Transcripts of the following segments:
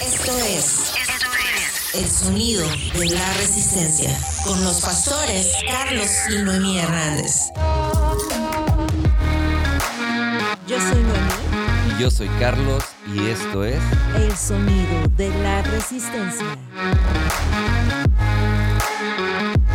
Esto es, esto es el sonido de la resistencia con los pastores Carlos y Noemí Hernández. Yo soy Noemí. Y yo soy Carlos y esto es El sonido de la resistencia.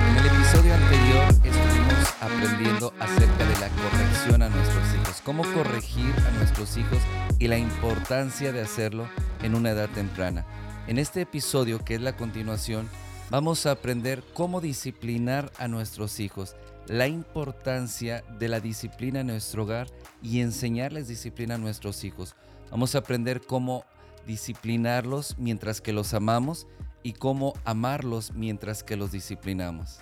En el episodio anterior estuvimos aprendiendo acerca de la corrección a nuestros hijos, cómo corregir a nuestros hijos y la importancia de hacerlo en una edad temprana. En este episodio, que es la continuación, vamos a aprender cómo disciplinar a nuestros hijos, la importancia de la disciplina en nuestro hogar y enseñarles disciplina a nuestros hijos. Vamos a aprender cómo disciplinarlos mientras que los amamos y cómo amarlos mientras que los disciplinamos.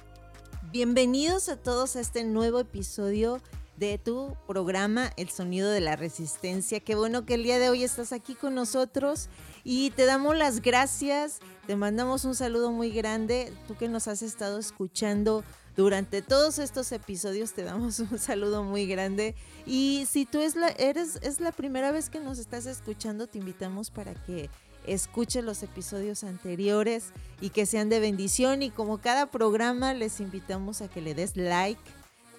Bienvenidos a todos a este nuevo episodio de tu programa El Sonido de la Resistencia. Qué bueno que el día de hoy estás aquí con nosotros y te damos las gracias, te mandamos un saludo muy grande, tú que nos has estado escuchando durante todos estos episodios, te damos un saludo muy grande. Y si tú es la, eres, es la primera vez que nos estás escuchando, te invitamos para que escuches los episodios anteriores y que sean de bendición. Y como cada programa les invitamos a que le des like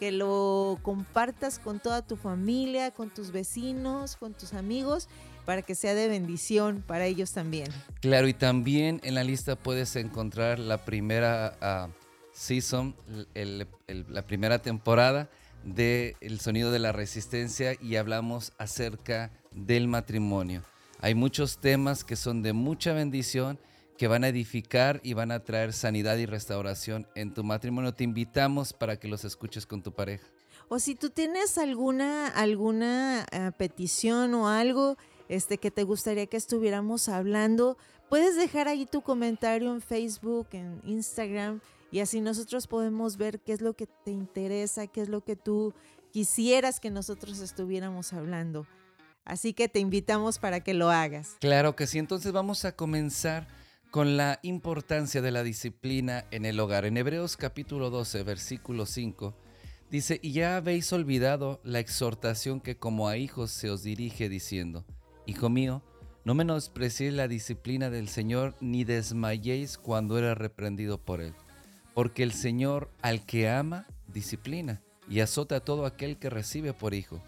que lo compartas con toda tu familia, con tus vecinos, con tus amigos, para que sea de bendición para ellos también. Claro, y también en la lista puedes encontrar la primera uh, season, la primera temporada de El Sonido de la Resistencia y hablamos acerca del matrimonio. Hay muchos temas que son de mucha bendición que van a edificar y van a traer sanidad y restauración en tu matrimonio. Te invitamos para que los escuches con tu pareja. O si tú tienes alguna, alguna uh, petición o algo este, que te gustaría que estuviéramos hablando, puedes dejar ahí tu comentario en Facebook, en Instagram, y así nosotros podemos ver qué es lo que te interesa, qué es lo que tú quisieras que nosotros estuviéramos hablando. Así que te invitamos para que lo hagas. Claro que sí, entonces vamos a comenzar con la importancia de la disciplina en el hogar. En Hebreos capítulo 12, versículo 5, dice, y ya habéis olvidado la exhortación que como a hijos se os dirige diciendo, Hijo mío, no menospreciéis la disciplina del Señor, ni desmayéis cuando era reprendido por Él, porque el Señor al que ama, disciplina, y azota a todo aquel que recibe por hijo.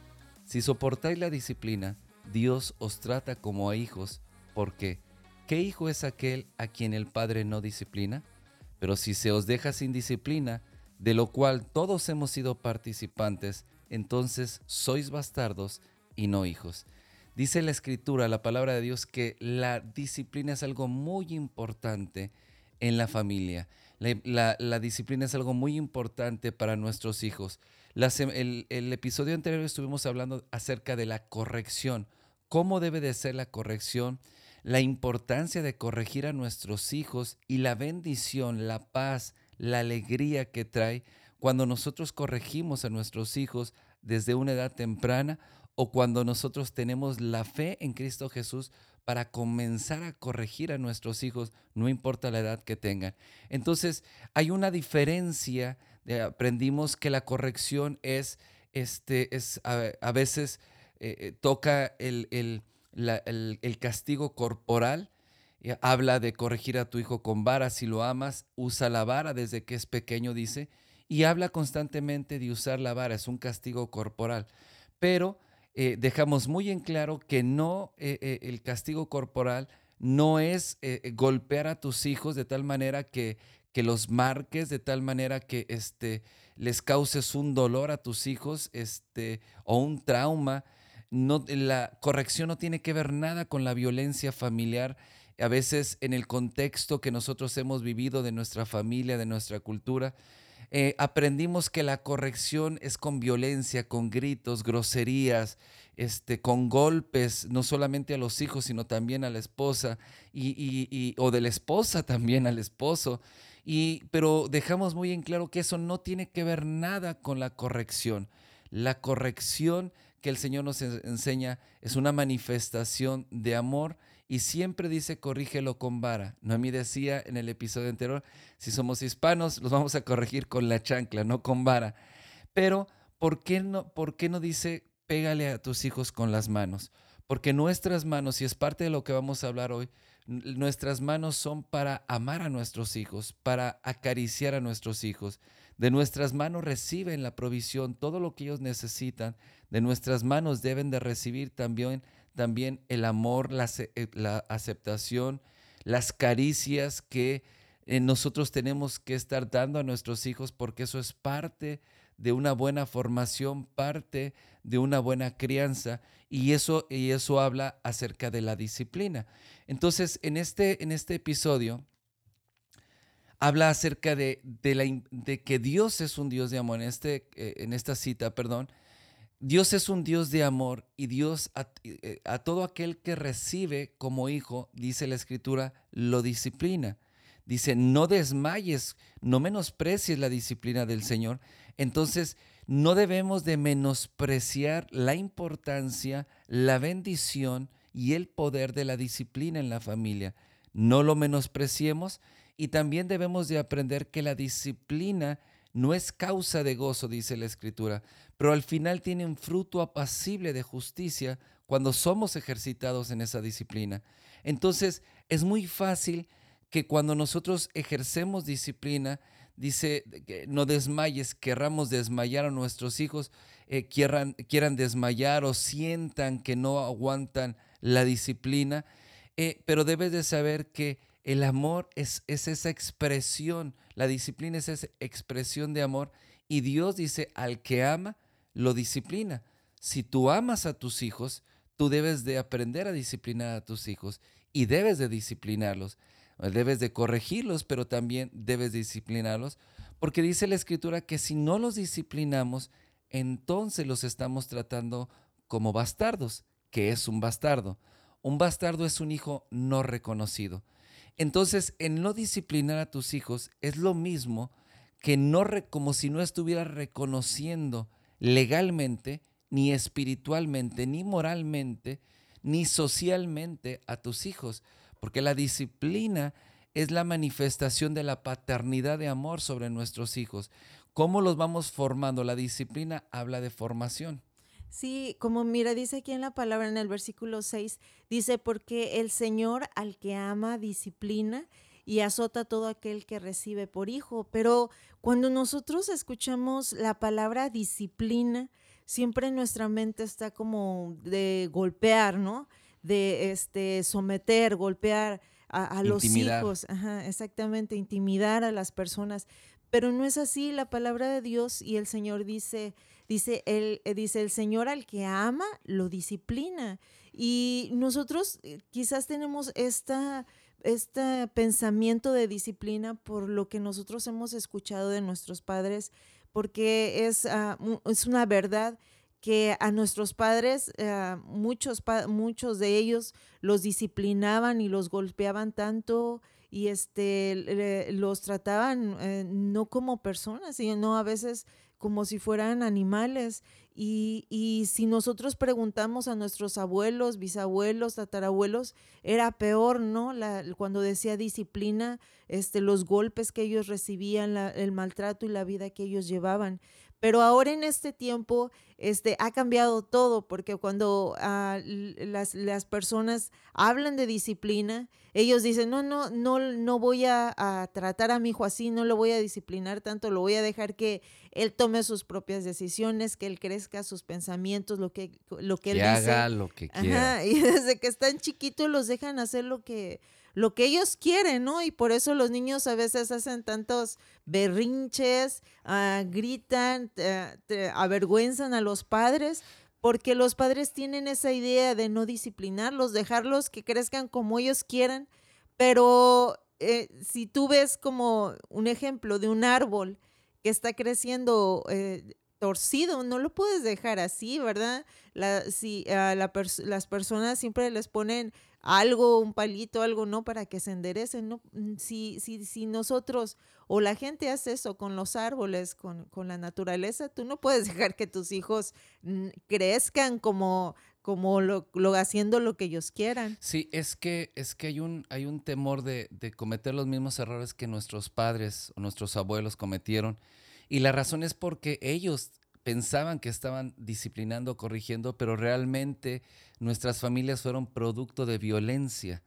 Si soportáis la disciplina, Dios os trata como a hijos, porque ¿Qué hijo es aquel a quien el Padre no disciplina? Pero si se os deja sin disciplina, de lo cual todos hemos sido participantes, entonces sois bastardos y no hijos. Dice la Escritura, la palabra de Dios, que la disciplina es algo muy importante en la familia. La, disciplina es algo muy importante para nuestros hijos. El, el episodio anterior estuvimos hablando acerca de la corrección. ¿Cómo debe de ser la corrección? La importancia de corregir a nuestros hijos y la bendición, la paz, la alegría que trae cuando nosotros corregimos a nuestros hijos desde una edad temprana o cuando nosotros tenemos la fe en Cristo Jesús para comenzar a corregir a nuestros hijos, no importa la edad que tengan. Entonces, hay una diferencia, aprendimos que la corrección es, este, es a, veces eh, toca el, el el, castigo corporal. Habla de corregir a tu hijo con vara si lo amas. Usa la vara desde que es pequeño, dice. Y habla constantemente de usar la vara. Es un castigo corporal. Pero eh, dejamos muy en claro que no, eh, eh el castigo corporal no es golpear a tus hijos de tal manera que, que los marques, de tal manera que este, les causes un dolor a tus hijos este, o un trauma la corrección no tiene que ver nada con la violencia familiar. A veces en el contexto que nosotros hemos vivido de nuestra familia, de nuestra cultura, eh, aprendimos que la corrección es con violencia, con gritos, groserías, este, con golpes, no solamente a los hijos, sino también a la esposa, y, y, o de la esposa también al esposo. Y, pero dejamos muy en claro que eso no tiene que ver nada con la corrección. La corrección que el Señor nos enseña es una manifestación de amor y siempre dice corrígelo con vara. Noemí decía en el episodio anterior, si somos hispanos, los vamos a corregir con la chancla, no con vara. Pero, ¿por qué no, por qué no dice pégale a tus hijos con las manos? porque nuestras manos, y es parte de lo que vamos a hablar hoy, nuestras manos son para amar a nuestros hijos, para acariciar a nuestros hijos. De nuestras manos reciben la provisión, todo lo que ellos necesitan. De nuestras manos deben de recibir también, también el amor, la, eh, aceptación, las caricias que eh, nosotros tenemos que estar dando a nuestros hijos porque eso es parte de una buena formación, parte de una buena crianza y eso, y eso habla acerca de la disciplina. Entonces, en este, en este episodio habla acerca de, la, de, que Dios es un Dios de amor. En, este, eh, en esta cita, perdón, Dios es un Dios de amor y Dios a, eh, a todo aquel que recibe como hijo, dice la escritura, lo disciplina. Dice, no desmayes, no menosprecies la disciplina del Señor. Entonces, no debemos de menospreciar la importancia, la bendición y el poder de la disciplina en la familia. No lo menospreciemos y también debemos de aprender que la disciplina no es causa de gozo, dice la Escritura, pero al final tiene un fruto apacible de justicia cuando somos ejercitados en esa disciplina. Entonces, es muy fácil que cuando nosotros ejercemos disciplina, dice, no desmayes, querramos desmayar a nuestros hijos, eh, quieran, quieran desmayar o sientan que no aguantan la disciplina, eh, pero debes de saber que el amor es, es esa expresión, la disciplina es esa expresión de amor y Dios dice, al que ama, lo disciplina. Si tú amas a tus hijos, tú debes de aprender a disciplinar a tus hijos y debes de disciplinarlos. Debes de corregirlos, pero también debes disciplinarlos, porque dice la escritura que si no los disciplinamos, entonces los estamos tratando como bastardos, que es un bastardo. Un bastardo es un hijo no reconocido. Entonces, en no disciplinar a tus hijos es lo mismo que no como si no estuvieras reconociendo legalmente, ni espiritualmente, ni moralmente, ni socialmente a tus hijos porque la disciplina es la manifestación de la paternidad de amor sobre nuestros hijos. ¿Cómo los vamos formando? La disciplina habla de formación. Sí, como mira, dice aquí en la palabra en el versículo 6, dice, porque el Señor al que ama disciplina y azota a todo aquel que recibe por hijo. Pero cuando nosotros escuchamos la palabra disciplina, siempre nuestra mente está como de golpear, ¿no? de este, someter, golpear a, los hijos, exactamente, intimidar a las personas. Pero no es así la palabra de Dios y el Señor dice, dice, eh, dice el Señor al que ama lo disciplina. Y nosotros eh, quizás tenemos esta, este pensamiento de disciplina por lo que nosotros hemos escuchado de nuestros padres, porque es, ah, es una verdad que a nuestros padres, eh, muchos, muchos de ellos los disciplinaban y los golpeaban tanto y este, los trataban eh, no como personas, sino a veces como si fueran animales. Y, y, si nosotros preguntamos a nuestros abuelos, bisabuelos, tatarabuelos, era peor, ¿no? La, cuando decía disciplina, este, los golpes que ellos recibían, el maltrato y la vida que ellos llevaban. Pero ahora en este tiempo este, ha cambiado todo, porque cuando ah, las, las, personas hablan de disciplina, ellos dicen, no, no, no, no voy a, tratar a mi hijo así, no lo voy a disciplinar tanto, lo voy a dejar que él tome sus propias decisiones, que él crezca sus pensamientos, lo que, lo que, él haga lo que quiera. y desde que están chiquitos los dejan hacer lo que lo que ellos quieren, ¿no? Y por eso los niños a veces hacen tantos berrinches, ah, gritan, avergüenzan a los padres, porque los padres tienen esa idea de no disciplinarlos, dejarlos que crezcan como ellos quieran, pero eh, si tú ves como un ejemplo de un árbol que está creciendo eh, torcido, no lo puedes dejar así, ¿verdad? si a las personas siempre les ponen algo, un palito, algo, ¿no? Para que se enderecen, ¿no? Mm, si, si, si nosotros o la gente hace eso con los árboles, con, con la naturaleza, tú no puedes dejar que tus hijos mm, crezcan como, como lo, haciendo lo que ellos quieran. Sí, es que, es que hay, un, hay un temor de, de cometer los mismos errores que nuestros padres o nuestros abuelos cometieron. Y la razón es porque ellos pensaban que estaban disciplinando, corrigiendo, pero realmente nuestras familias fueron producto de violencia,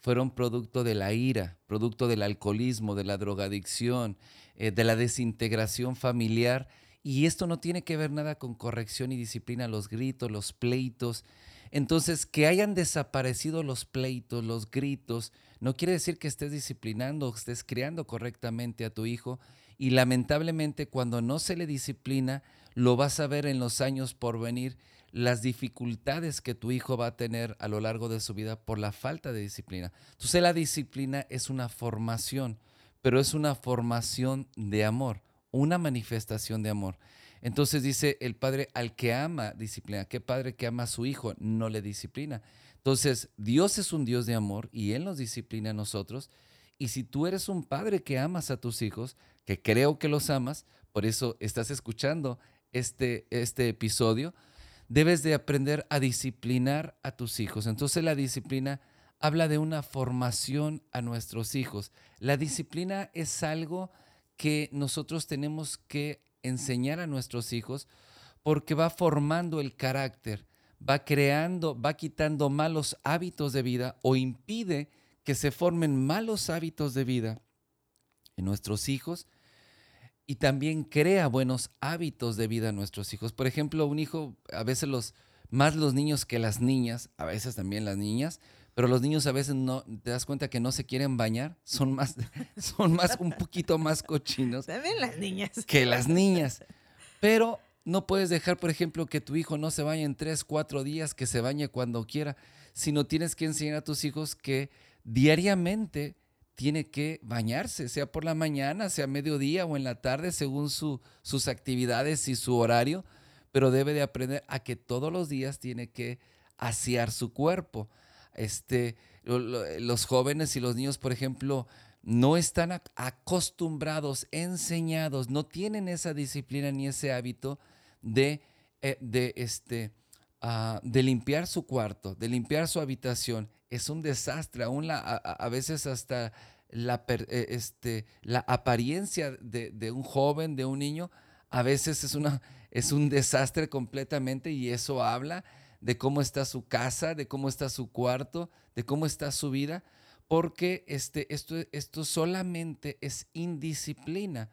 fueron producto de la ira, producto del alcoholismo, de la drogadicción, eh, de la desintegración familiar. Y esto no tiene que ver nada con corrección y disciplina, los gritos, los pleitos. Entonces, que hayan desaparecido los pleitos, los gritos, no quiere decir que estés disciplinando estés criando correctamente a tu hijo. Y lamentablemente cuando no se le disciplina, lo vas a ver en los años por venir, las dificultades que tu hijo va a tener a lo largo de su vida por la falta de disciplina. Entonces la disciplina es una formación, pero es una formación de amor, una manifestación de amor. Entonces dice el padre al que ama disciplina. ¿Qué padre que ama a su hijo no le disciplina? Entonces, Dios es un Dios de amor y Él nos disciplina a nosotros. Y si tú eres un padre que amas a tus hijos, que creo que los amas, por eso estás escuchando este, este episodio, debes de aprender a disciplinar a tus hijos. Entonces la disciplina habla de una formación a nuestros hijos. La disciplina es algo que nosotros tenemos que enseñar a nuestros hijos porque va formando el carácter va creando, va quitando malos hábitos de vida o impide que se formen malos hábitos de vida en nuestros hijos y también crea buenos hábitos de vida en nuestros hijos. Por ejemplo, un hijo, a veces los más los niños que las niñas, a veces también las niñas, pero los niños a veces no te das cuenta que no se quieren bañar, son más son más un poquito más cochinos. También las niñas. Que las niñas. Pero no puedes dejar, por ejemplo, que tu hijo no se bañe en tres, cuatro días, que se bañe cuando quiera, sino tienes que enseñar a tus hijos que diariamente tiene que bañarse, sea por la mañana, sea mediodía o en la tarde, según sus actividades y su horario, pero debe de aprender a que todos los días tiene que asear su cuerpo. Este, los jóvenes y los niños, por ejemplo, no están acostumbrados, enseñados, no tienen esa disciplina ni ese hábito de, eh, de, este, ah, de limpiar su cuarto, de limpiar su habitación. Es un desastre, aún la, a, veces hasta la, eh, este, la apariencia de, de, un joven, de un niño, a veces es, una, es un desastre completamente y eso habla de cómo está su casa, de cómo está su cuarto, de cómo está su vida porque este, esto, esto solamente es indisciplina.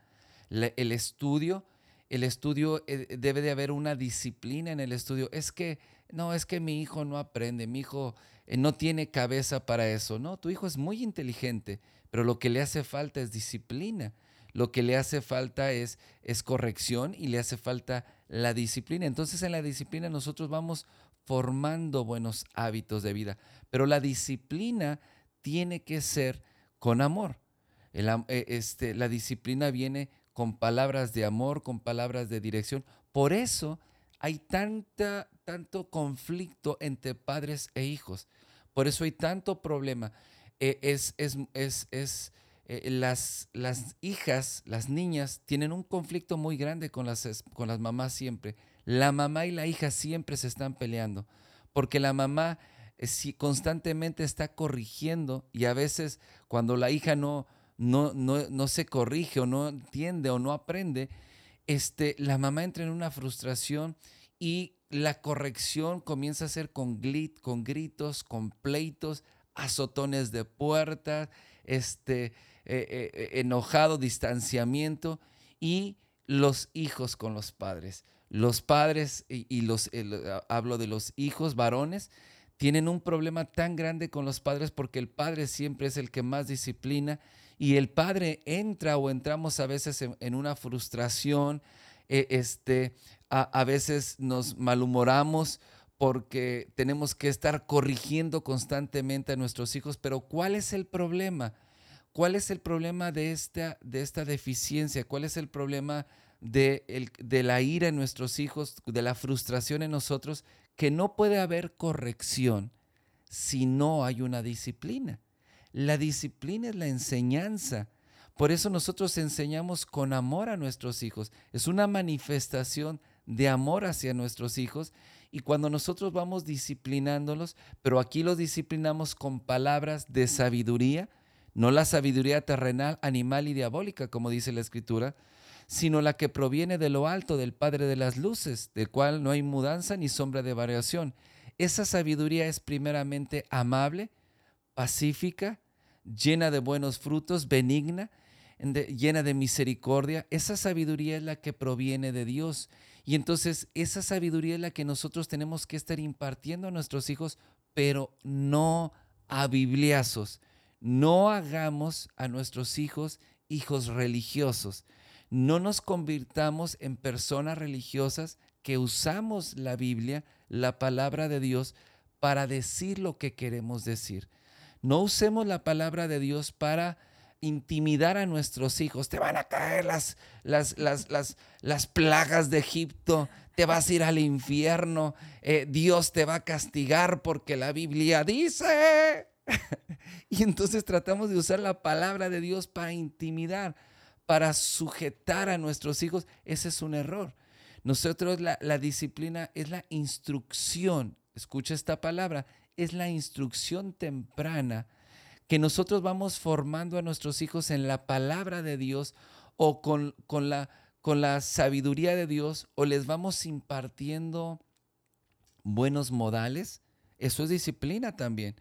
el estudio, el estudio eh, debe de haber una disciplina en el estudio. Es que, no, es que mi hijo no aprende, mi hijo eh, no tiene cabeza para eso. No, tu hijo es muy inteligente, pero lo que le hace falta es disciplina. Lo que le hace falta es, es corrección y le hace falta la disciplina. Entonces en la disciplina nosotros vamos formando buenos hábitos de vida, pero la disciplina tiene que ser con amor. Eh, este, la disciplina viene con palabras de amor, con palabras de dirección. Por eso hay tanta, tanto conflicto entre padres e hijos. Por eso hay tanto problema. Eh, es, es, es, eh, las, las hijas, las niñas, tienen un conflicto muy grande con las, con las mamás siempre. La mamá y la hija siempre se están peleando, porque la mamá si constantemente está corrigiendo y a veces cuando la hija no, no, no, se corrige o no entiende o no aprende, este, la mamá entra en una frustración y la corrección comienza a ser con, con gritos, con pleitos, azotones de puertas, este, eh, eh, eh, enojado, distanciamiento y los hijos con los padres. Los padres, y, los, hablo de los hijos varones, tienen un problema tan grande con los padres porque el padre siempre es el que más disciplina y el padre entra o entramos a veces en, una frustración, eh, este, a, veces nos malhumoramos porque tenemos que estar corrigiendo constantemente a nuestros hijos, pero ¿cuál es el problema? ¿Cuál es el problema de esta, de esta deficiencia? ¿Cuál es el problema de, el, de la ira en nuestros hijos, de la frustración en nosotros? que no puede haber corrección si no hay una disciplina. La disciplina es la enseñanza. Por eso nosotros enseñamos con amor a nuestros hijos. Es una manifestación de amor hacia nuestros hijos. Y cuando nosotros vamos disciplinándolos, pero aquí los disciplinamos con palabras de sabiduría, no la sabiduría terrenal, animal y diabólica, como dice la escritura, sino la que proviene de lo alto del Padre de las Luces, del cual no hay mudanza ni sombra de variación. Esa sabiduría es primeramente amable, pacífica, llena de buenos frutos, benigna, llena de misericordia. Esa sabiduría es la que proviene de Dios. Y entonces esa sabiduría es la que nosotros tenemos que estar impartiendo a nuestros hijos, pero no a bibliazos. No hagamos a nuestros hijos hijos religiosos. No nos convirtamos en personas religiosas que usamos la Biblia, la palabra de Dios, para decir lo que queremos decir. No usemos la palabra de Dios para intimidar a nuestros hijos. Te van a caer las, las, las, las, las plagas de Egipto, te vas a ir al infierno, eh, Dios te va a castigar porque la Biblia dice. y entonces tratamos de usar la palabra de Dios para intimidar, para sujetar a nuestros hijos. Ese es un error. Nosotros la, la disciplina es la instrucción, escucha esta palabra, es la instrucción temprana que nosotros vamos formando a nuestros hijos en la palabra de Dios o con, con, la, con la sabiduría de Dios o les vamos impartiendo buenos modales. Eso es disciplina también.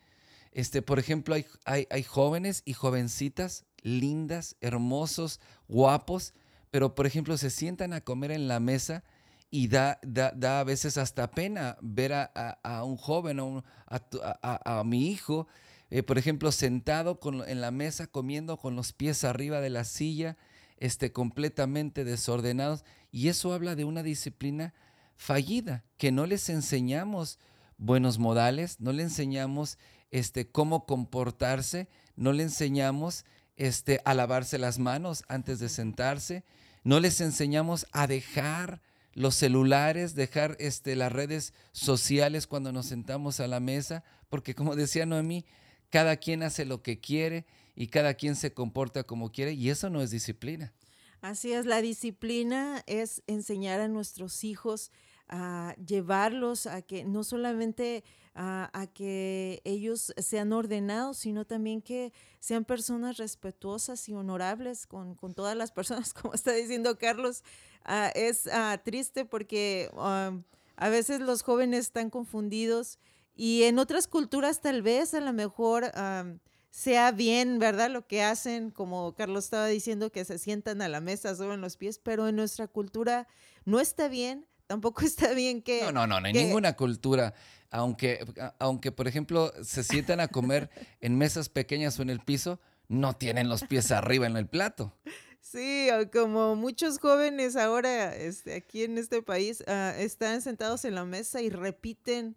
Este, por ejemplo, hay, hay, jóvenes y jovencitas lindas, hermosos, guapos, pero por ejemplo se sientan a comer en la mesa y da, da, a veces hasta pena ver a, un joven, a, a, mi hijo, eh, por ejemplo, sentado con, en la mesa comiendo con los pies arriba de la silla, este, completamente desordenados. Y eso habla de una disciplina fallida, que no les enseñamos buenos modales, no le enseñamos este, cómo comportarse, no le enseñamos este, a lavarse las manos antes de sentarse, no les enseñamos a dejar los celulares, dejar este, las redes sociales cuando nos sentamos a la mesa, porque como decía Noemí, cada quien hace lo que quiere y cada quien se comporta como quiere y eso no es disciplina. Así es, la disciplina es enseñar a nuestros hijos a llevarlos a que no solamente a, que ellos sean ordenados, sino también que sean personas respetuosas y honorables con, con todas las personas, como está diciendo Carlos. Ah, es ah, triste porque um, a veces los jóvenes están confundidos y en otras culturas tal vez a lo mejor sea bien, ¿verdad? Lo que hacen, como Carlos estaba diciendo, que se sientan a la mesa, suben los pies, pero en nuestra cultura no está bien. Tampoco está bien que... No, no, no, no hay ninguna cultura. Aunque, aunque, por ejemplo, se sientan a comer en mesas pequeñas o en el piso, no tienen los pies arriba en el plato. Sí, como muchos jóvenes ahora este, aquí en este país ah, están sentados en la mesa y repiten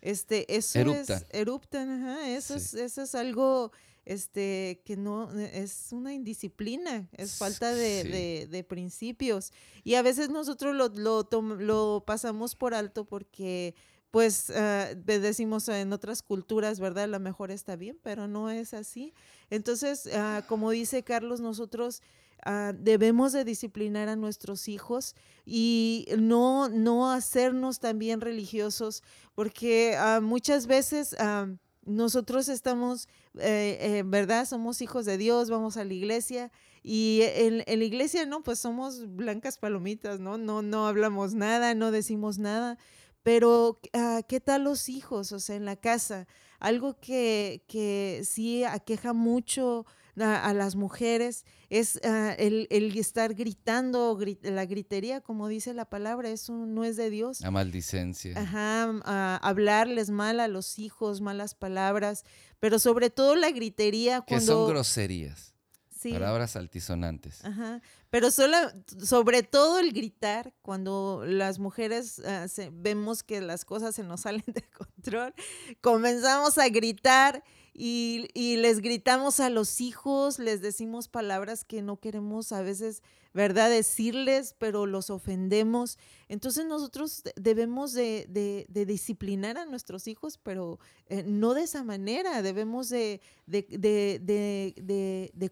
este, eso es, eruptan, ajá, eso, es, eso es algo este, que no, es una indisciplina, es falta de, de, principios. Y a veces nosotros lo, lo, lo pasamos por alto porque pues uh, decimos en otras culturas, ¿verdad? A lo mejor está bien, pero no es así. Entonces, uh, como dice Carlos, nosotros Ah, debemos de disciplinar a nuestros hijos y no, no hacernos también religiosos, porque ah, muchas veces ah, nosotros estamos, eh, eh, ¿verdad? Somos hijos de Dios, vamos a la iglesia y en, la iglesia, ¿no? Pues somos blancas palomitas, ¿no? No, no hablamos nada, no decimos nada, pero ¿qué tal los hijos? O sea, en la casa, algo que, que sí aqueja mucho a, las mujeres, es ah, el, estar gritando, la gritería, como dice la palabra, eso no es de Dios. La maldicencia. Ajá, hablarles mal a los hijos, malas palabras, pero sobre todo la gritería cuando... Que son groserías. Palabras altisonantes. Ajá. Pero solo, sobre todo el gritar, cuando las mujeres ah, vemos que las cosas se nos salen de control, comenzamos a gritar y, les gritamos a los hijos, les decimos palabras que no queremos a veces, ¿verdad? Decirles, pero los ofendemos. Entonces nosotros debemos de, disciplinar a nuestros hijos, pero eh, no de esa manera, debemos de,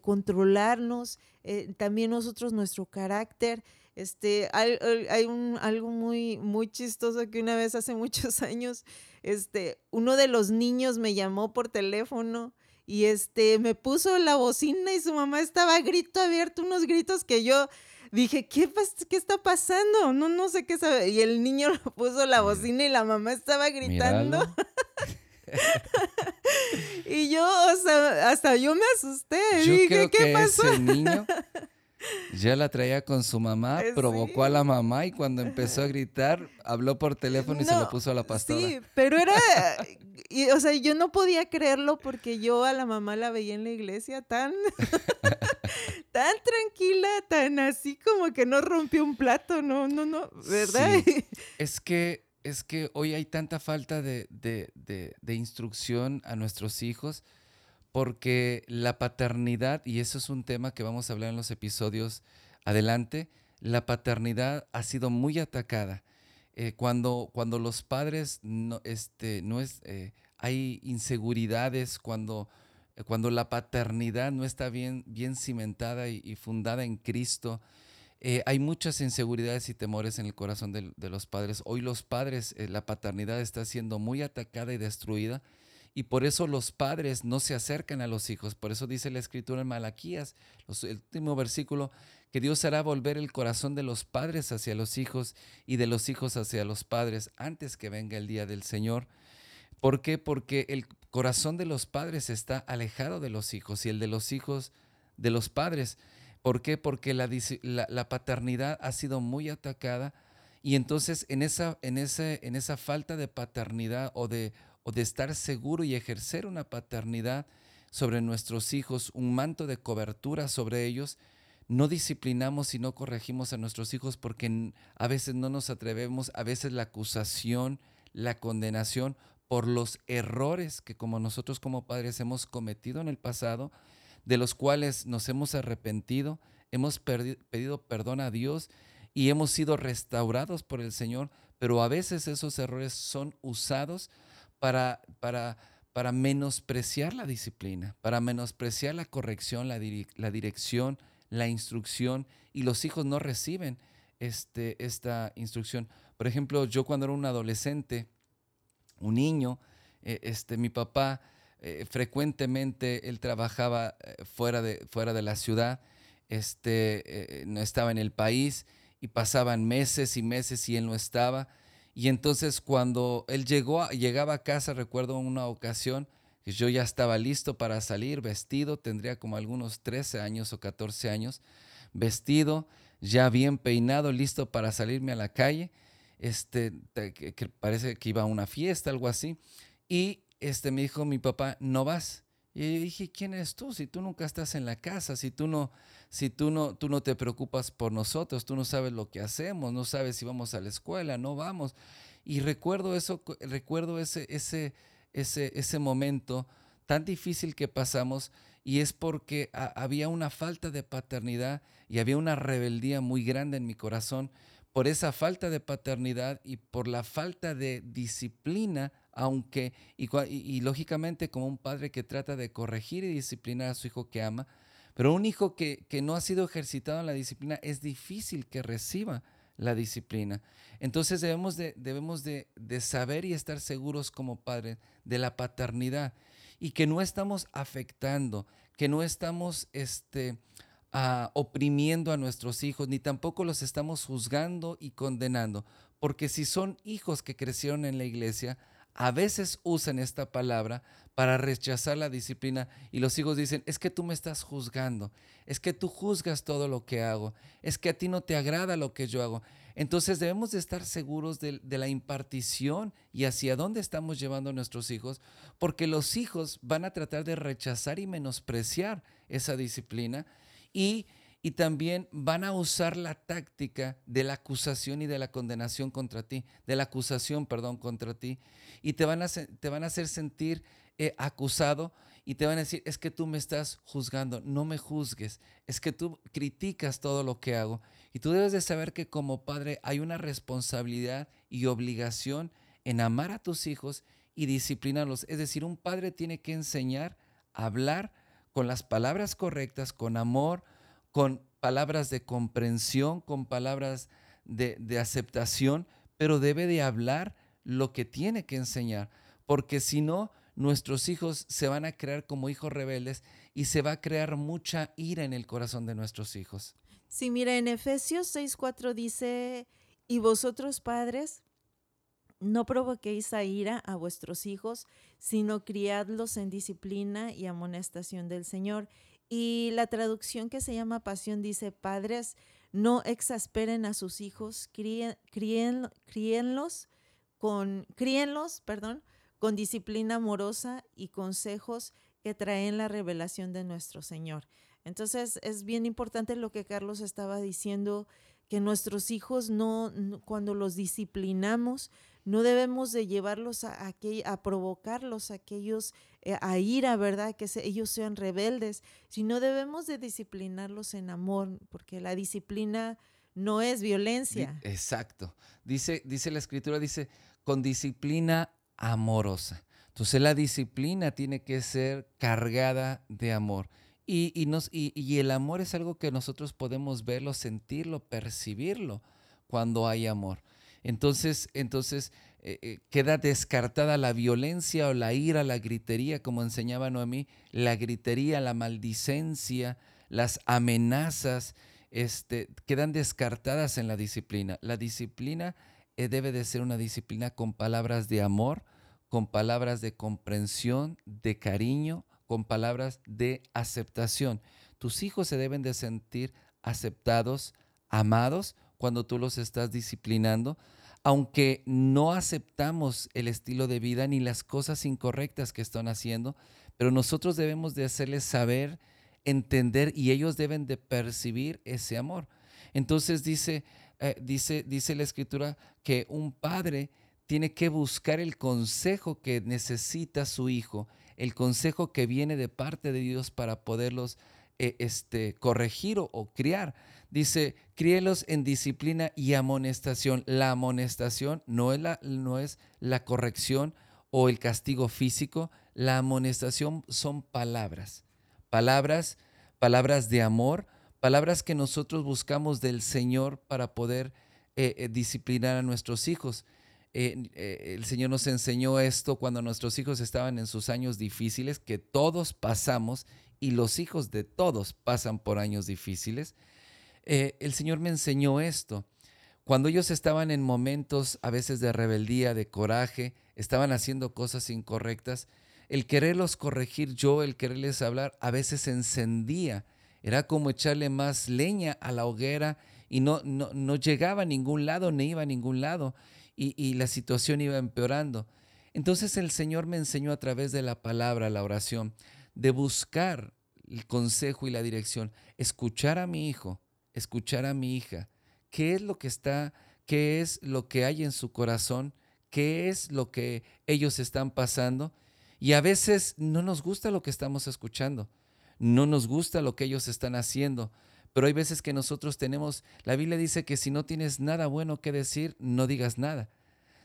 controlarnos, eh, también nosotros nuestro carácter. Este, hay, hay un, algo muy, muy chistoso que una vez hace muchos años, este, uno de los niños me llamó por teléfono y este, me puso la bocina y su mamá estaba grito abierto, unos gritos que yo dije, ¿qué, ¿qué está pasando? No, no sé qué sabe. Y el niño puso la bocina y la mamá estaba gritando. y yo, o sea, hasta yo me asusté. Yo Dije, ¿qué pasó? Ese niño ya la traía con su mamá, eh, provocó a la mamá y cuando empezó a gritar, habló por teléfono y se lo puso a la pastora. Sí, pero era, y, o sea, yo no podía creerlo porque yo a la mamá la veía en la iglesia tan, tan tranquila, tan así como que no rompió un plato, no, no, no, ¿verdad? Es que es que hoy hay tanta falta de, instrucción a nuestros hijos porque la paternidad, y eso es un tema que vamos a hablar en los episodios adelante, la paternidad ha sido muy atacada. Eh, cuando, cuando los padres no, este, no es, eh, hay inseguridades, cuando, cuando la paternidad no está bien, bien cimentada y fundada en Cristo, eh, hay muchas inseguridades y temores en el corazón de, los padres. Hoy los padres, eh, la paternidad está siendo muy atacada y destruida y por eso los padres no se acercan a los hijos. Por eso dice la escritura en Malaquías, el último versículo, que Dios hará volver el corazón de los padres hacia los hijos y de los hijos hacia los padres antes que venga el día del Señor. ¿Por qué? Porque el corazón de los padres está alejado de los hijos y el de los hijos de los padres. ¿Por qué? Porque la, paternidad ha sido muy atacada y entonces en esa, en ese, en esa falta de paternidad o de, o de estar seguro y ejercer una paternidad sobre nuestros hijos, un manto de cobertura sobre ellos, no disciplinamos y no corregimos a nuestros hijos porque a veces no nos atrevemos, a veces la acusación, la condenación por los errores que como nosotros como padres hemos cometido en el pasado, de los cuales nos hemos arrepentido, hemos pedido perdón a Dios y hemos sido restaurados por el Señor, pero a veces esos errores son usados para, para, para menospreciar la disciplina, para menospreciar la corrección, la, la dirección, la instrucción, y los hijos no reciben este, esta instrucción. Por ejemplo, yo cuando era un adolescente, un niño, eh, este, mi papá eh, frecuentemente él trabajaba eh, fuera de, fuera de la ciudad, este, eh, no estaba en el país y pasaban meses y meses y él no estaba. Y entonces cuando él llegó, llegaba a casa, recuerdo una ocasión, que yo ya estaba listo para salir, vestido, tendría como algunos 13 años o 14 años, vestido, ya bien peinado, listo para salirme a la calle, este, que parece que iba a una fiesta, algo así, y este, me dijo mi papá, no vas. Y yo dije, ¿quién eres tú? Si tú nunca estás en la casa, si tú no, si tú no, tú no te preocupas por nosotros, tú no sabes lo que hacemos, no sabes si vamos a la escuela, no vamos. Y recuerdo eso, recuerdo ese, ese, ese, ese momento tan difícil que pasamos y es porque había una falta de paternidad y había una rebeldía muy grande en mi corazón por esa falta de paternidad y por la falta de disciplina aunque, y, lógicamente como un padre que trata de corregir y disciplinar a su hijo que ama, pero un hijo que, no ha sido ejercitado en la disciplina es difícil que reciba la disciplina. Entonces debemos de, debemos de, saber y estar seguros como padres de la paternidad y que no estamos afectando, que no estamos este, ah, oprimiendo a nuestros hijos, ni tampoco los estamos juzgando y condenando, porque si son hijos que crecieron en la iglesia, a veces usan esta palabra para rechazar la disciplina y los hijos dicen, es que tú me estás juzgando, es que tú juzgas todo lo que hago, es que a ti no te agrada lo que yo hago. Entonces debemos de estar seguros de, la impartición y hacia dónde estamos llevando a nuestros hijos, porque los hijos van a tratar de rechazar y menospreciar esa disciplina y y también van a usar la táctica de la acusación y de la condenación contra ti, de la acusación, perdón, contra ti, y te van a, te van a hacer sentir eh, acusado y te van a decir, es que tú me estás juzgando, no me juzgues, es que tú criticas todo lo que hago. Y tú debes de saber que como padre hay una responsabilidad y obligación en amar a tus hijos y disciplinarlos. Es decir, un padre tiene que enseñar a hablar con las palabras correctas, con amor, con palabras de comprensión, con palabras de, aceptación, pero debe de hablar lo que tiene que enseñar, porque si no, nuestros hijos se van a crear como hijos rebeldes y se va a crear mucha ira en el corazón de nuestros hijos. Sí, mira, en Efesios 6:4 dice, y vosotros padres, no provoquéis a ira a vuestros hijos, sino criadlos en disciplina y amonestación del Señor. Y la traducción que se llama Pasión dice, padres, no exasperen a sus hijos, críen, críenlos con, perdón, con disciplina amorosa y consejos que traen la revelación de nuestro Señor. Entonces es bien importante lo que Carlos estaba diciendo, que nuestros hijos no, cuando los disciplinamos, no debemos de llevarlos a, a, provocarlos a aquellos eh, a ira, ¿verdad? Que ellos sean rebeldes, sino debemos de disciplinarlos en amor, porque la disciplina no es violencia. Exacto. Dice, dice la escritura, dice, con disciplina amorosa. Entonces la disciplina tiene que ser cargada de amor. Y, nos, y, el amor es algo que nosotros podemos verlo, sentirlo, percibirlo cuando hay amor. Entonces, entonces eh, eh, queda descartada la violencia o la ira, la gritería, como enseñaba Noemí, la gritería, la maldicencia, las amenazas, este, quedan descartadas en la disciplina. La disciplina eh, debe de ser una disciplina con palabras de amor, con palabras de comprensión, de cariño, con palabras de aceptación. Tus hijos se deben de sentir aceptados, amados, cuando tú los estás disciplinando, aunque no aceptamos el estilo de vida ni las cosas incorrectas que están haciendo, pero nosotros debemos de hacerles saber, entender y ellos deben de percibir ese amor. Entonces dice, eh, dice, dice la escritura que un padre tiene que buscar el consejo que necesita su hijo, el consejo que viene de parte de Dios para poderlos eh, este, corregir o, criar. Dice, críelos en disciplina y amonestación. La amonestación no es la, corrección o el castigo físico. La amonestación son palabras. Palabras, palabras de amor, palabras que nosotros buscamos del Señor para poder eh, eh, disciplinar a nuestros hijos. Eh, el Señor nos enseñó esto cuando nuestros hijos estaban en sus años difíciles, que todos pasamos y los hijos de todos pasan por años difíciles. El Señor me enseñó esto. Cuando ellos estaban en momentos a veces de rebeldía, de coraje, estaban haciendo cosas incorrectas, el quererlos corregir yo, el quererles hablar, a veces encendía. Era como echarle más leña a la hoguera y no, no, no llegaba a ningún lado, ni iba a ningún lado y, la situación iba empeorando. Entonces el Señor me enseñó a través de la palabra, la oración, de buscar el consejo y la dirección, escuchar a mi hijo, escuchar a mi hija, qué es lo que está, qué es lo que hay en su corazón, qué es lo que ellos están pasando. Y a veces no nos gusta lo que estamos escuchando, no nos gusta lo que ellos están haciendo, pero hay veces que nosotros tenemos, la Biblia dice que si no tienes nada bueno que decir, no digas nada.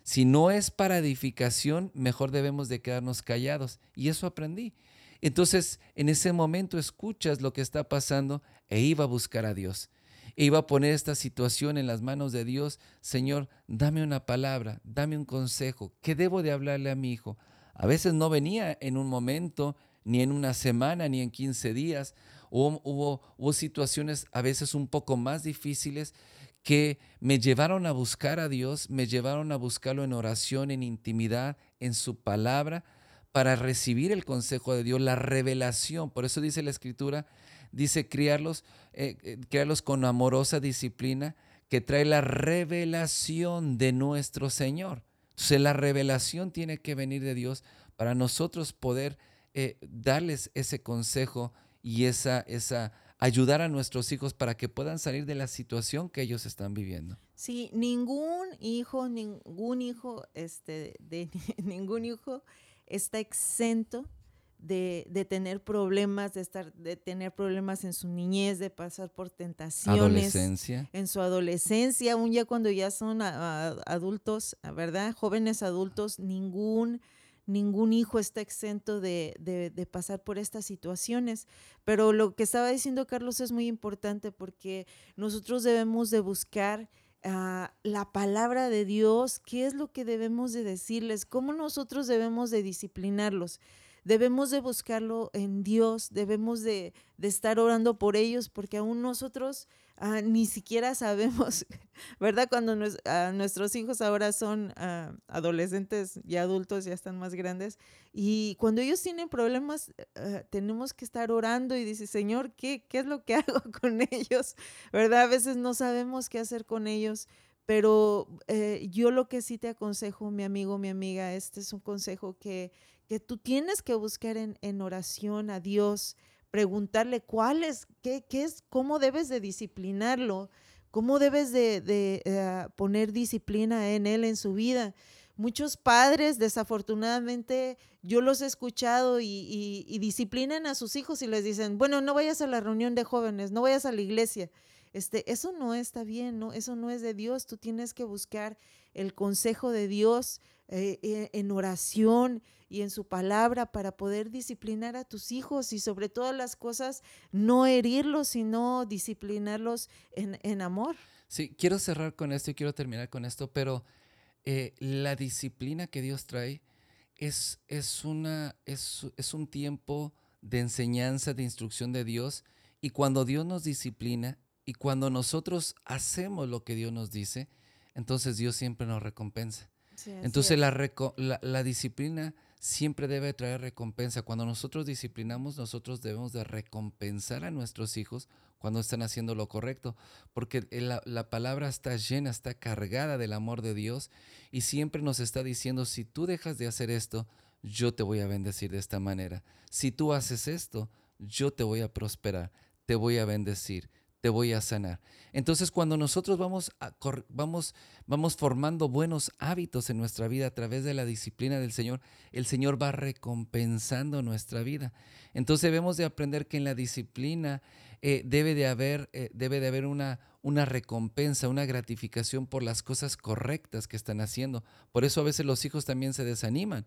Si no es para edificación, mejor debemos de quedarnos callados. Y eso aprendí. Entonces, en ese momento escuchas lo que está pasando e iba a buscar a Dios. E iba a poner esta situación en las manos de Dios. Señor, dame una palabra, dame un consejo. ¿Qué debo de hablarle a mi hijo? A veces no venía en un momento, ni en una semana, ni en 15 días. Hubo, hubo, situaciones a veces un poco más difíciles que me llevaron a buscar a Dios, me llevaron a buscarlo en oración, en intimidad, en su palabra, para recibir el consejo de Dios, la revelación. Por eso dice la Escritura, dice criarlos, eh, eh, criarlos con amorosa disciplina que trae la revelación de nuestro Señor. Entonces la revelación tiene que venir de Dios para nosotros poder eh, darles ese consejo y esa, esa ayudar a nuestros hijos para que puedan salir de la situación que ellos están viviendo. Sí, ningún hijo, ningún hijo, este, de, ningún hijo está exento de, de, tener problemas, de estar, de tener problemas en su niñez, de pasar por tentaciones. Adolescencia. En su adolescencia, aún ya cuando ya son adultos, ¿verdad? Jóvenes adultos, ningún ningún hijo está exento de, pasar por estas situaciones. Pero lo que estaba diciendo Carlos es muy importante porque nosotros debemos de buscar ah, la palabra de Dios, qué es lo que debemos de decirles, cómo nosotros debemos de disciplinarlos. Debemos de buscarlo en Dios, debemos de, estar orando por ellos, porque aún nosotros ah, ni siquiera sabemos, ¿verdad? Cuando ah, nuestros hijos ahora son ah, adolescentes y adultos, ya están más grandes, y cuando ellos tienen problemas, tenemos que estar orando y dice, Señor, ¿qué, ¿qué es lo que hago con ellos? ¿Verdad? A veces no sabemos qué hacer con ellos. Pero eh, yo lo que sí te aconsejo, mi amigo, mi amiga, este es un consejo que, que tú tienes que buscar en, en oración a Dios, preguntarle cuál es, qué, qué, es, cómo debes de disciplinarlo, cómo debes de, eh, poner disciplina en él, en su vida. Muchos padres, desafortunadamente, yo los he escuchado y, y, disciplinan a sus hijos y les dicen, bueno, no vayas a la reunión de jóvenes, no vayas a la iglesia. Este, eso no está bien, ¿no? Eso no es de Dios. Tú tienes que buscar el consejo de Dios eh, eh, en oración y en su palabra para poder disciplinar a tus hijos y sobre todas las cosas no herirlos, sino disciplinarlos en, amor. Sí, quiero cerrar con esto y quiero terminar con esto, pero eh, la disciplina que Dios trae es, es, una, es, es un tiempo de enseñanza, de instrucción de Dios, y cuando Dios nos disciplina y cuando nosotros hacemos lo que Dios nos dice, entonces Dios siempre nos recompensa. Entonces la, la disciplina siempre debe traer recompensa. Cuando nosotros disciplinamos, nosotros debemos de recompensar a nuestros hijos cuando están haciendo lo correcto, porque la, la, palabra está llena, está cargada del amor de Dios y siempre nos está diciendo, si tú dejas de hacer esto, yo te voy a bendecir de esta manera. Si tú haces esto, yo te voy a prosperar, te voy a bendecir te voy a sanar. Entonces, cuando nosotros vamos, vamos, vamos formando buenos hábitos en nuestra vida a través de la disciplina del Señor, el Señor va recompensando nuestra vida. Entonces, debemos de aprender que en la disciplina eh, debe de haber, eh, debe de haber una, una recompensa, una gratificación por las cosas correctas que están haciendo. Por eso a veces los hijos también se desaniman,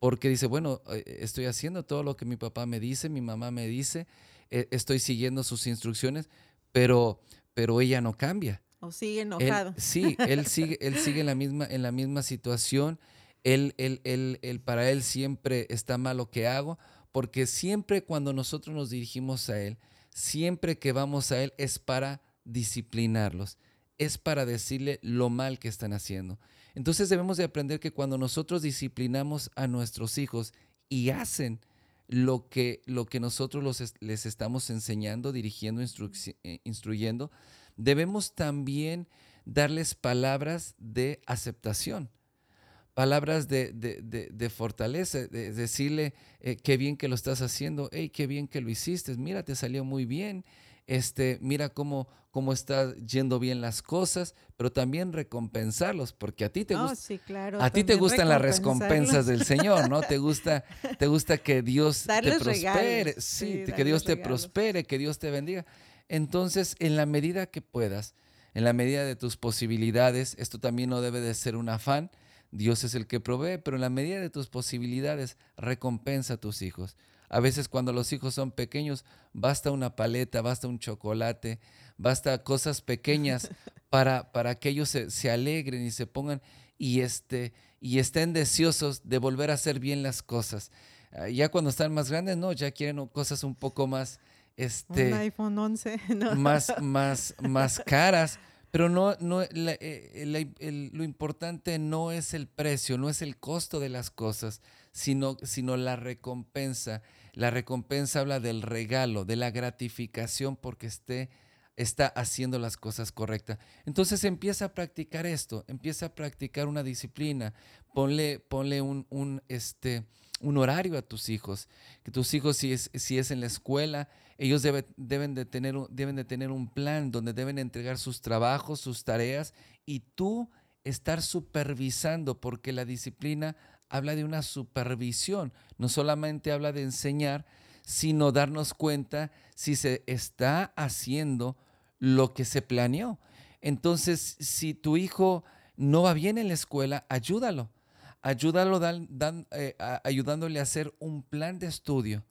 porque dice, bueno, eh, estoy haciendo todo lo que mi papá me dice, mi mamá me dice, estoy siguiendo sus instrucciones, pero, pero ella no cambia. O sigue enojado. sí, él sigue, él sigue en la misma, en la misma situación. Él, él, él, él, para él siempre está mal lo que hago, porque siempre cuando nosotros nos dirigimos a él, siempre que vamos a él es para disciplinarlos, es para decirle lo mal que están haciendo. Entonces debemos de aprender que cuando nosotros disciplinamos a nuestros hijos y hacen lo que, lo que nosotros los, les estamos enseñando, dirigiendo, eh, instruyendo, debemos también darles palabras de aceptación, palabras de, de, fortaleza, de decirle eh, qué bien que lo estás haciendo, hey, qué bien que lo hiciste, mira, te salió muy bien, este, mira cómo, cómo está yendo bien las cosas, pero también recompensarlos, porque a ti te, gusta, a ti te gustan las recompensas del Señor, ¿no? Te gusta, te gusta que Dios te prospere, sí, que Dios te prospere, que Dios te bendiga. Entonces, en la medida que puedas, en la medida de tus posibilidades, esto también no debe de ser un afán, Dios es el que provee, pero en la medida de tus posibilidades, recompensa a tus hijos. A veces cuando los hijos son pequeños, basta una paleta, basta un chocolate, basta cosas pequeñas para, para que ellos se, alegren y se pongan y, este, y estén deseosos de volver a hacer bien las cosas. Ah, ya cuando están más grandes, no, ya quieren cosas un poco más... Este, un iPhone 11. Más, más, más caras. Pero no, no eh, lo importante no es el precio, no es el costo de las cosas, sino, sino la recompensa. La recompensa habla del regalo, de la gratificación porque esté, está haciendo las cosas correctas. Entonces empieza a practicar esto, empieza a practicar una disciplina, ponle, ponle un, este, un horario a tus hijos, que tus hijos si es, si es en la escuela, ellos deben, de tener, deben de tener un plan donde deben entregar sus trabajos, sus tareas y tú estar supervisando porque la disciplina habla de una supervisión, no solamente habla de enseñar, sino darnos cuenta si se está haciendo lo que se planeó. Entonces, si tu hijo no va bien en la escuela, ayúdalo. Ayúdalo eh, ayudándole a hacer un plan de estudio,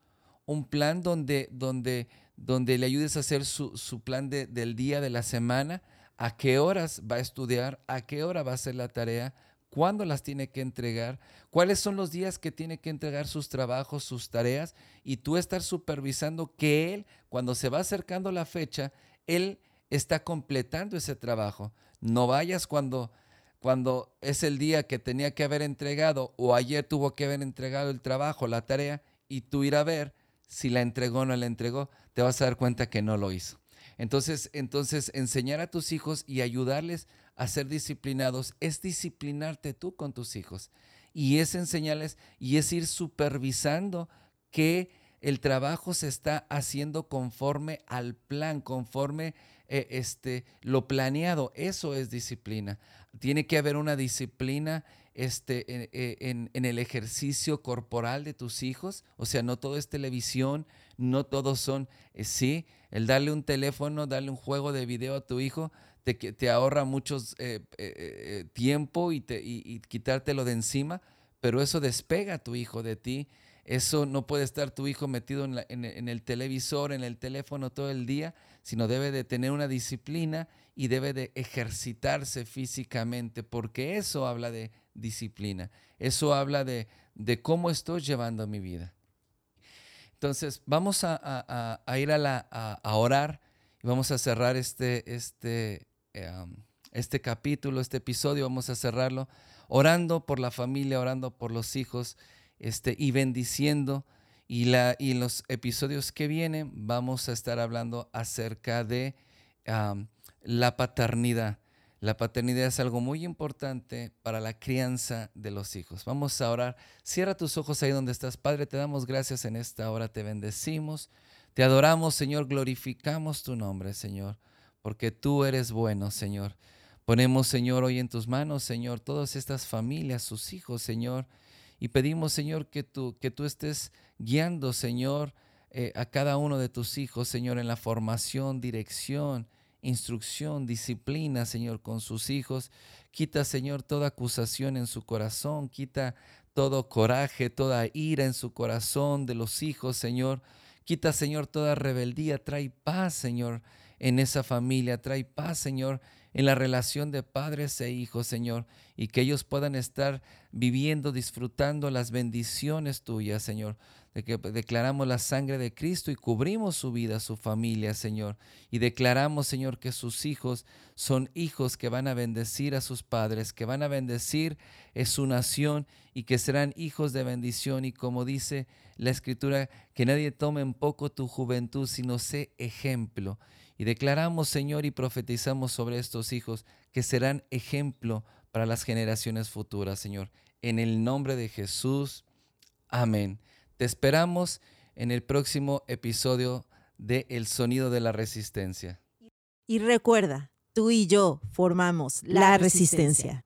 un plan donde, donde, donde le ayudes a hacer su, su plan de, del día, de la semana, a qué horas va a estudiar, a qué hora va a hacer la tarea, cuándo las tiene que entregar, cuáles son los días que tiene que entregar sus trabajos, sus tareas, y tú estar supervisando que él, cuando se va acercando la fecha, él está completando ese trabajo. No vayas cuando, cuando es el día que tenía que haber entregado o ayer tuvo que haber entregado el trabajo, la tarea, y tú ir a ver si la entregó o no la entregó, te vas a dar cuenta que no lo hizo. Entonces, entonces enseñar a tus hijos y ayudarles a ser disciplinados es disciplinarte tú con tus hijos. Y es enseñarles y es ir supervisando que el trabajo se está haciendo conforme al plan, conforme eh, este, lo planeado. Eso es disciplina. Tiene que haber una disciplina este, eh, en, en, el ejercicio corporal de tus hijos. O sea, no todo es televisión, no todos son, eh, sí, el darle un teléfono, darle un juego de video a tu hijo, te, te ahorra mucho tiempo y, te, y quitártelo de encima, pero eso despega a tu hijo de ti eso no puede estar tu hijo metido en, el televisor, en el teléfono todo el día, sino debe de tener una disciplina y debe de ejercitarse físicamente, porque eso habla de disciplina, eso habla de, cómo estoy llevando mi vida. Entonces, vamos a, ir a, la, a, orar y vamos a cerrar este, este, este capítulo, este episodio, vamos a cerrarlo orando por la familia, orando por los hijos este, y bendiciendo. Y, la, y en los episodios que vienen vamos a estar hablando acerca de la paternidad. La paternidad es algo muy importante para la crianza de los hijos. Vamos a orar. Cierra tus ojos ahí donde estás. Padre, te damos gracias en esta hora, te bendecimos, te adoramos, Señor, glorificamos tu nombre, Señor, porque tú eres bueno, Señor. Ponemos, Señor, hoy en tus manos, Señor, todas estas familias, sus hijos, Señor. Y pedimos, Señor, que tú, que tú estés guiando, Señor, eh, a cada uno de tus hijos, Señor, en la formación, dirección, instrucción, disciplina, Señor, con sus hijos. Quita, Señor, toda acusación en su corazón, quita todo coraje, toda ira en su corazón de los hijos, Señor. Quita, Señor, toda rebeldía, trae paz, Señor, en esa familia, trae paz, Señor, en la relación de padres e hijos, Señor, y que ellos puedan estar viviendo, disfrutando las bendiciones tuyas, Señor. De que declaramos la sangre de Cristo y cubrimos su vida, su familia, Señor. Y declaramos, Señor, que sus hijos son hijos que van a bendecir a sus padres, que van a bendecir a su nación y que serán hijos de bendición. Y como dice la Escritura, que nadie tome en poco tu juventud, sino sé ejemplo. Y declaramos, Señor, y profetizamos sobre estos hijos que serán ejemplo para las generaciones futuras, Señor. En el nombre de Jesús. Amén. Te esperamos en el próximo episodio de El Sonido de la Resistencia. Y recuerda, tú y yo formamos la, resistencia.